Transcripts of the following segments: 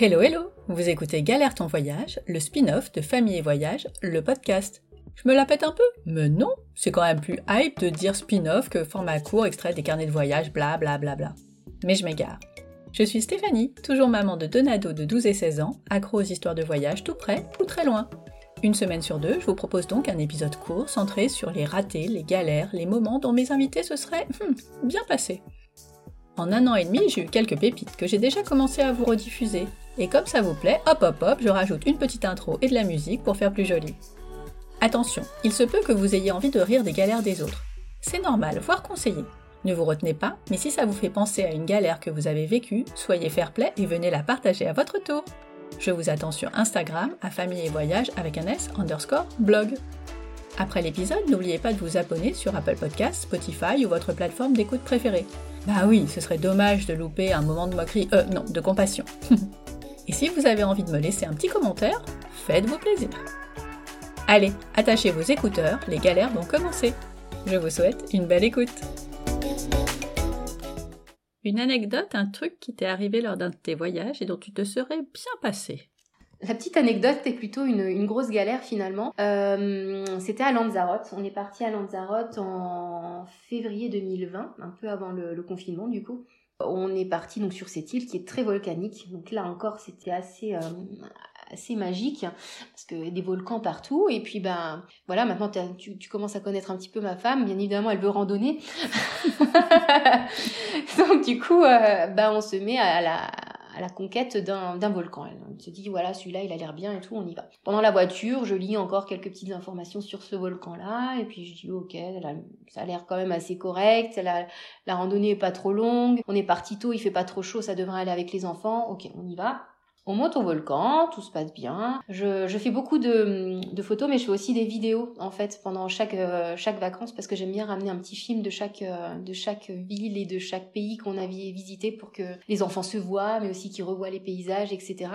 Hello hello Vous écoutez Galère ton voyage, le spin-off de Famille et Voyage, le podcast. Je me la pète un peu Mais non C'est quand même plus hype de dire spin-off que format court extrait des carnets de voyage, bla bla bla bla. Mais je m'égare. Je suis Stéphanie, toujours maman de deux nados de 12 et 16 ans, accro aux histoires de voyage tout près ou très loin. Une semaine sur deux, je vous propose donc un épisode court centré sur les ratés, les galères, les moments dont mes invités se seraient hmm, bien passés. En un an et demi, j'ai eu quelques pépites que j'ai déjà commencé à vous rediffuser. Et comme ça vous plaît, hop hop hop, je rajoute une petite intro et de la musique pour faire plus joli. Attention, il se peut que vous ayez envie de rire des galères des autres. C'est normal, voire conseillé. Ne vous retenez pas, mais si ça vous fait penser à une galère que vous avez vécue, soyez fair play et venez la partager à votre tour. Je vous attends sur Instagram à famille et voyage avec un S underscore blog. Après l'épisode, n'oubliez pas de vous abonner sur Apple Podcasts, Spotify ou votre plateforme d'écoute préférée. Bah oui, ce serait dommage de louper un moment de moquerie, euh non, de compassion. Et si vous avez envie de me laisser un petit commentaire, faites-vous plaisir. Allez, attachez vos écouteurs, les galères vont commencer. Je vous souhaite une belle écoute. Une anecdote, un truc qui t'est arrivé lors d'un de tes voyages et dont tu te serais bien passé. La petite anecdote est plutôt une, grosse galère finalement. Euh, c'était à Lanzarote. On est parti à Lanzarote en février 2020, un peu avant le, confinement du coup. On est parti donc sur cette île qui est très volcanique. Donc là encore, c'était assez euh, assez magique parce que des volcans partout. Et puis ben voilà, maintenant tu, tu, commences à connaître un petit peu ma femme. Bien évidemment, elle veut randonner. donc du coup, euh, ben on se met à la à la conquête d'un volcan. Elle se dit, voilà, celui-là, il a l'air bien et tout, on y va. Pendant la voiture, je lis encore quelques petites informations sur ce volcan-là, et puis je dis, ok, ça a l'air quand même assez correct, la, la randonnée est pas trop longue, on est parti tôt, il fait pas trop chaud, ça devrait aller avec les enfants, ok, on y va. On monte au volcan, tout se passe bien. Je, fais beaucoup de, photos, mais je fais aussi des vidéos en fait pendant chaque euh, chaque vacances parce que j'aime bien ramener un petit film de chaque euh, de chaque ville et de chaque pays qu'on avait visité pour que les enfants se voient, mais aussi qu'ils revoient les paysages, etc.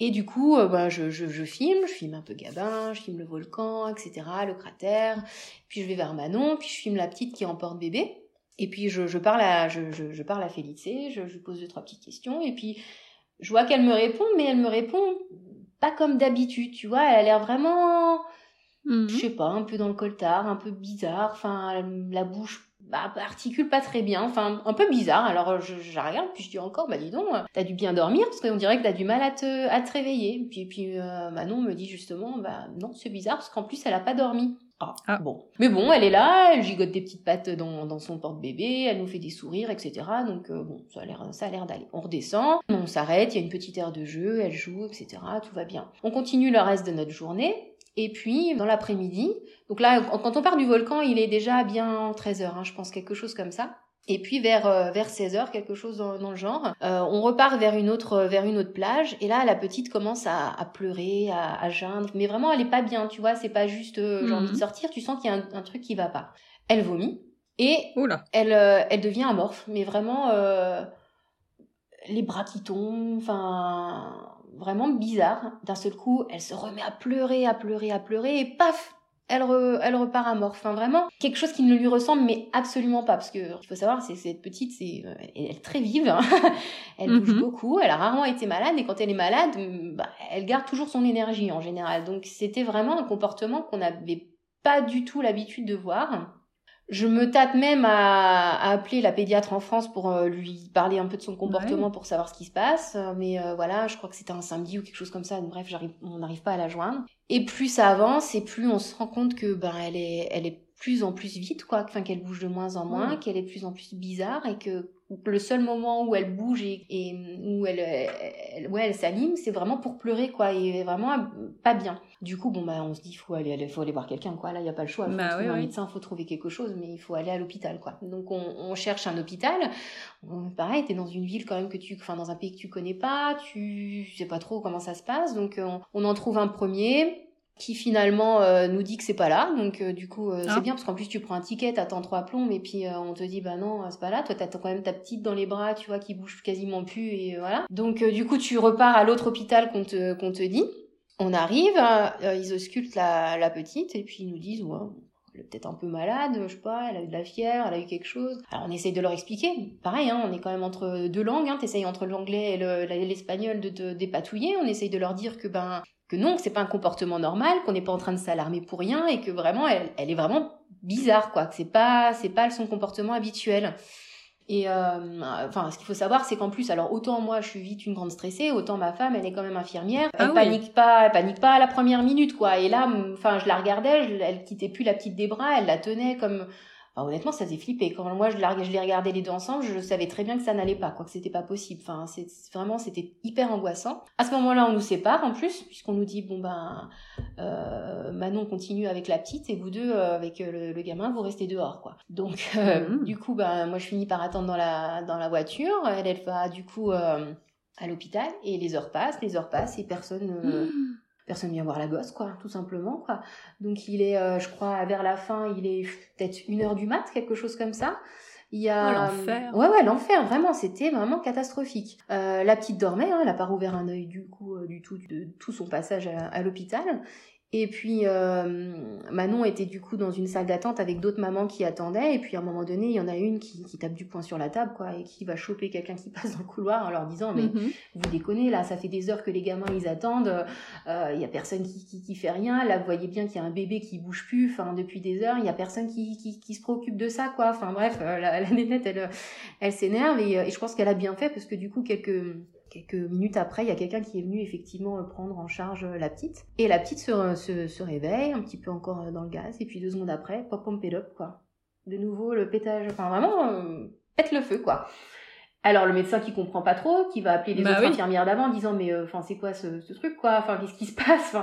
Et du coup, euh, bah, je, je, filme, je filme un peu Gabin, je filme le volcan, etc., le cratère. Puis je vais vers Manon, puis je filme la petite qui emporte bébé. Et puis je, parle à je, je, parle à je, je pose deux trois petites questions et puis je vois qu'elle me répond, mais elle me répond pas comme d'habitude, tu vois. Elle a l'air vraiment, mhm. je sais pas, un peu dans le coltard, un peu bizarre. Enfin, la bouche bah, articule pas très bien, enfin un peu bizarre. Alors je, je la regarde puis je dis encore, bah dis donc, t'as dû bien dormir parce qu'on dirait que t'as du mal à te, à te réveiller. Puis puis euh, Manon me dit justement, bah non c'est bizarre parce qu'en plus elle a pas dormi. Ah, ah, bon. Mais bon, elle est là, elle gigote des petites pattes dans, dans son porte-bébé, elle nous fait des sourires, etc. Donc euh, bon, ça a l'air, ça a l'air d'aller. On redescend, on s'arrête, il y a une petite aire de jeu, elle joue, etc. Tout va bien. On continue le reste de notre journée. Et puis, dans l'après-midi, donc là, quand on part du volcan, il est déjà bien 13h, hein, je pense, quelque chose comme ça. Et puis vers euh, vers 16 heures, quelque chose dans, le genre, euh, on repart vers une autre vers une autre plage. Et là, la petite commence à, à pleurer, à, à geindre, mais vraiment, elle est pas bien, tu vois. C'est pas juste euh, j'ai envie de mhm. sortir. Tu sens qu'il y a un, un, truc qui va pas. Elle vomit et elle elle devient amorphe, mais vraiment les bras qui tombent, enfin vraiment bizarre. D'un seul coup, elle se remet à pleurer, à pleurer, à pleurer, et paf, elle, elle repart à mort. Enfin, vraiment, quelque chose qui ne lui ressemble, mais absolument pas. Parce que, il faut savoir, c'est cette petite, c'est, euh, elle est très vive. Hein. elle bouge mhm. beaucoup. Elle a rarement été malade. Et quand elle est malade, bah, elle garde toujours son énergie, en général. Donc, c'était vraiment un comportement qu'on n'avait pas du tout l'habitude de voir. Je me tâte même à, appeler la pédiatre en France pour euh, lui parler un peu de son comportement pour savoir ce qui se passe. Mais euh, voilà, je crois que c'était un samedi ou quelque chose comme ça. Bref, on n'arrive pas à la joindre. Et plus ça avance, et plus on se rend compte que ben elle est, elle est plus en plus vite, quoi. Enfin, qu'elle bouge de moins en moins, qu'elle est plus en plus bizarre, et que le seul moment où elle bouge et, où elle, elle, ouais, elle s'anime, c'est vraiment pour pleurer, quoi, et vraiment pas bien. Du coup, bon, bah, on se dit, faut aller, faut aller voir quelqu'un, quoi. Là, il y a pas le choix. Faut bah, trouver un médecin, faut trouver quelque chose, mais il faut aller à l'hôpital, quoi. Donc, on, on, cherche un hôpital. pareil, t'es dans une ville quand même que tu, enfin, dans un pays que tu connais pas, tu sais pas trop comment ça se passe, donc on, on en trouve un premier qui finalement euh, nous dit que c'est pas là donc euh, du coup euh, c'est ah. bien parce qu'en plus tu prends un ticket t'attends trois plombs et puis on te dit bah non c'est pas là toi t'attends quand même ta petite dans les bras tu vois qui bouge quasiment plus et voilà donc du coup tu repars à l'autre hôpital qu'on te qu'on te dit on arrive ils auscultent la, la petite et puis ils nous disent ouais elle est peut-être un peu malade, je sais pas, elle a eu de la fièvre, elle a eu quelque chose. Alors on essaye de leur expliquer. Pareil, hein, on est quand même entre deux langues, hein, t'essayes entre l'anglais et l'espagnol de te dépatouiller. On essaye de leur dire que ben que non, que c'est pas un comportement normal, qu'on n'est pas en train de s'alarmer pour rien et que vraiment elle, elle est vraiment bizarre quoi, que c'est pas c'est pas son comportement habituel. Et euh, enfin, ce qu'il faut savoir, c'est qu'en plus, alors autant moi, je suis vite une grande stressée, autant ma femme, elle est quand même infirmière. Elle ah panique pas, elle panique pas à la première minute, quoi. Et là, enfin, je la regardais, je, elle quittait plus la petite des bras, elle la tenait comme honnêtement, ça faisait flipper. Quand moi, je, je les regardais les deux ensemble, je savais très bien que ça n'allait pas, quoi, que c'était pas possible. Enfin, c'est vraiment, c'était hyper angoissant. À ce moment-là, on nous sépare en plus, puisqu'on nous dit bon ben, euh, Manon continue avec la petite et vous deux euh, avec euh, le, gamin, vous restez dehors, quoi. Donc, mmh. du coup, ben, moi, je finis par attendre dans la dans la voiture. Elle, elle va du coup à l'hôpital et les heures passent, les heures passent et personne. Mmh personne vient voir la gosse, quoi, tout simplement, quoi. Donc il est, euh, je crois, vers la fin, il est peut-être une heure du mat, quelque chose comme ça. Il y a... Oh, l'enfer. Ouais, ouais, l'enfer, vraiment, c'était vraiment catastrophique. Euh, la petite dormait, hein, elle a pas rouvert un œil du coup, euh, du tout, de tout son passage à l'hôpital. Et puis euh, Manon était du coup dans une salle d'attente avec d'autres mamans qui attendaient. Et puis à un moment donné, il y en a une qui, qui tape du poing sur la table, quoi, et qui va choper quelqu'un qui passe dans le couloir en leur disant mais mhm. vous déconnez là, ça fait des heures que les gamins ils attendent, euh, il y a personne qui, qui, qui, fait rien. Là, vous voyez bien qu'il y a un bébé qui bouge plus, enfin depuis des heures, il y a personne qui, qui, qui se préoccupe de ça, quoi. Enfin bref, euh, la, la nénette elle, elle s'énerve et, et je pense qu'elle a bien fait parce que du coup quelques Quelques minutes après, il y a quelqu'un qui est venu effectivement prendre en charge la petite. Et la petite se, se, se réveille, un petit peu encore dans le gaz, et puis deux secondes après, pop, pom, pédop, quoi. De nouveau, le pétage, enfin vraiment, euh, pète le feu, quoi. Alors le médecin qui comprend pas trop, qui va appeler les bah autres infirmières d'avant en disant mais euh, enfin c'est quoi ce, ce, truc quoi, enfin qu'est-ce qui se passe,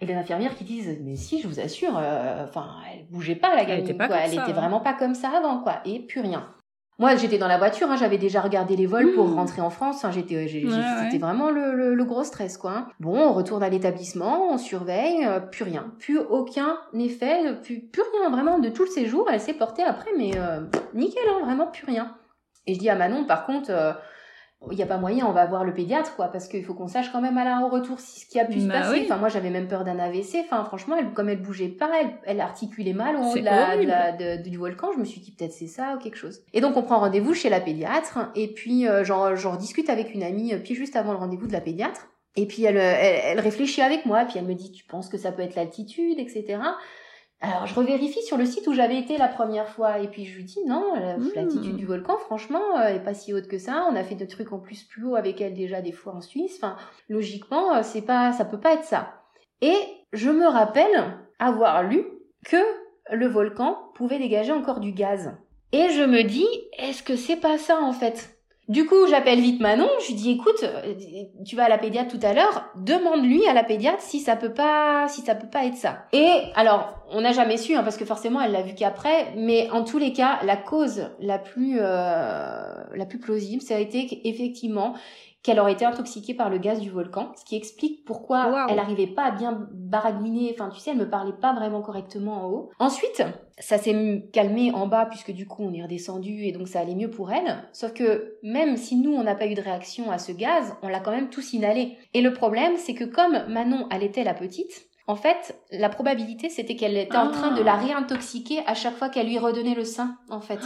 et les infirmières qui disent mais si je vous assure, euh, enfin elle bougeait pas la gamine, elle était, quoi. elle était vraiment pas comme ça avant quoi, et plus rien. Moi, j'étais dans la voiture, hein, j'avais déjà regardé les vols pour mmh. rentrer en France. Hein, j'étais, c'était vraiment le, le, gros stress, quoi. Hein. Bon, on retourne à l'établissement, on surveille, euh, plus rien, plus aucun effet, plus, plus rien vraiment de tout le séjour. Elle s'est portée après, mais euh, nickel, vraiment plus rien. Et je dis à Manon, par contre, euh, il n'y a pas moyen, on va voir le pédiatre, quoi, parce qu'il faut qu'on sache quand même à la retour ce qui a pu se bah passer. Enfin, moi, j'avais même peur d'un AVC. Enfin, franchement, elle, comme elle bougeait pas, elle, elle articulait mal au haut de la, du volcan. Je me suis dit peut-être c'est ça ou quelque chose. Et donc, on prend rendez-vous chez la pédiatre. Et puis, euh, genre, genre, discute avec une amie, euh, puis juste avant le rendez-vous de la pédiatre. Et puis, elle, elle, elle réfléchit avec moi. Puis, elle me dit, tu penses que ça peut être l'altitude, etc. Alors je revérifie sur le site où j'avais été la première fois et puis je lui dis non, l'altitude mmh. du volcan franchement euh, est pas si haute que ça. On a fait des trucs en plus plus haut avec elle déjà des fois en Suisse. Enfin logiquement euh, c'est pas ça peut pas être ça. Et je me rappelle avoir lu que le volcan pouvait dégager encore du gaz. Et je me dis est-ce que c'est pas ça en fait? Du coup, j'appelle vite Manon, je lui dis écoute, tu vas à la pédiatre tout à l'heure, demande-lui à la pédiatre si ça peut pas si ça peut pas être ça. Et alors, on n'a jamais su hein, parce que forcément elle l'a vu qu'après, mais en tous les cas, la cause la plus euh, la plus plausible, ça a été qu'effectivement qu'elle aurait été intoxiquée par le gaz du volcan, ce qui explique pourquoi elle n'arrivait pas à bien baragouiner, enfin tu sais, elle me parlait pas vraiment correctement en haut. Ensuite, ça s'est calmé en bas puisque du coup on est redescendu et donc ça allait mieux pour elle, sauf que même si nous on n'a pas eu de réaction à ce gaz, on l'a quand même tous inhalé. Et le problème c'est que comme Manon allaitait la petite, en fait, la probabilité, c'était qu'elle était en train de la ah. réintoxiquer à chaque fois qu'elle lui redonnait le sein, en fait.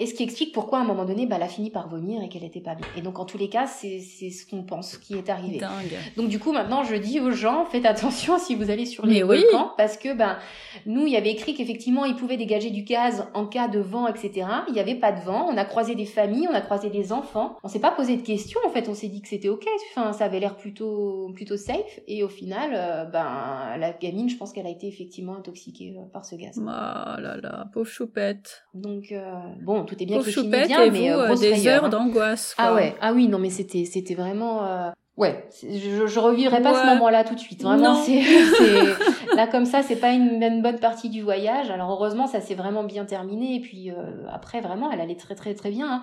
Et ce qui explique pourquoi à un moment donné, bah, elle a fini par vomir et qu'elle était pas bien. Et donc en tous les cas, c'est ce qu'on pense qui est arrivé. Dingue. Donc du coup, maintenant, je dis aux gens, faites attention si vous allez sur les volcans, parce que ben nous, il y avait écrit qu'effectivement, ils pouvaient dégager du gaz en cas de vent, etc. Il n'y avait pas de vent. On a croisé des familles, on a croisé des enfants. On s'est pas posé de questions. En fait, on s'est dit que c'était ok. Enfin, ça avait l'air plutôt plutôt safe. Et au final, euh, ben la gamine, je pense qu'elle a été effectivement intoxiquée euh, par ce gaz. Oh là là, pauvre choupette. Donc euh, bon tout est bien qui finit bien, mais euh, euh des heures hein. d'angoisse. Ah ouais, ah oui, non mais c'était c'était vraiment. Euh... Ouais, je, je revivrai pas ce moment-là tout de suite. Vraiment, c'est là comme ça, c'est pas une, une, bonne partie du voyage. Alors heureusement, ça s'est vraiment bien terminé. Et puis euh, après, vraiment, elle allait très très très bien, hein.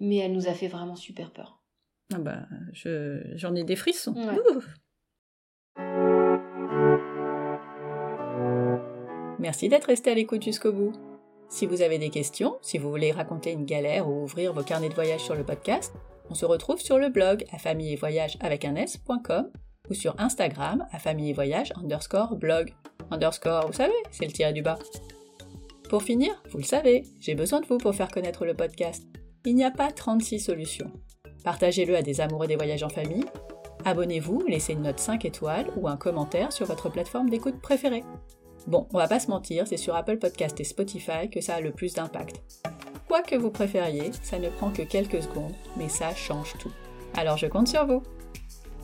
mais elle nous a fait vraiment super peur. Ah bah, j'en ai des frissons. Merci d'être resté à l'écoute jusqu'au bout. Si vous avez des questions, si vous voulez raconter une galère ou ouvrir vos carnets de voyage sur le podcast, on se retrouve sur le blog à famille et voyage avec un s.com ou sur Instagram à underscore blog. Underscore, vous savez, c'est le tiré du bas. Pour finir, vous le savez, j'ai besoin de vous pour faire connaître le podcast. Il n'y a pas 36 solutions. Partagez-le à des amoureux des voyages en famille. Abonnez-vous, laissez une note 5 étoiles ou un commentaire sur votre plateforme d'écoute préférée. Bon, on va pas se mentir, c'est sur Apple Podcast et Spotify que ça a le plus d'impact. Quoi que vous préfériez, ça ne prend que quelques secondes, mais ça change tout. Alors je compte sur vous.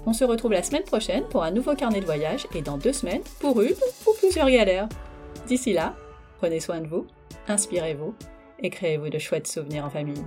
On se retrouve la semaine prochaine pour un nouveau carnet de voyage et dans deux semaines pour une ou plusieurs galères. D'ici là, prenez soin de vous, inspirez-vous et créez-vous de chouettes souvenirs en famille.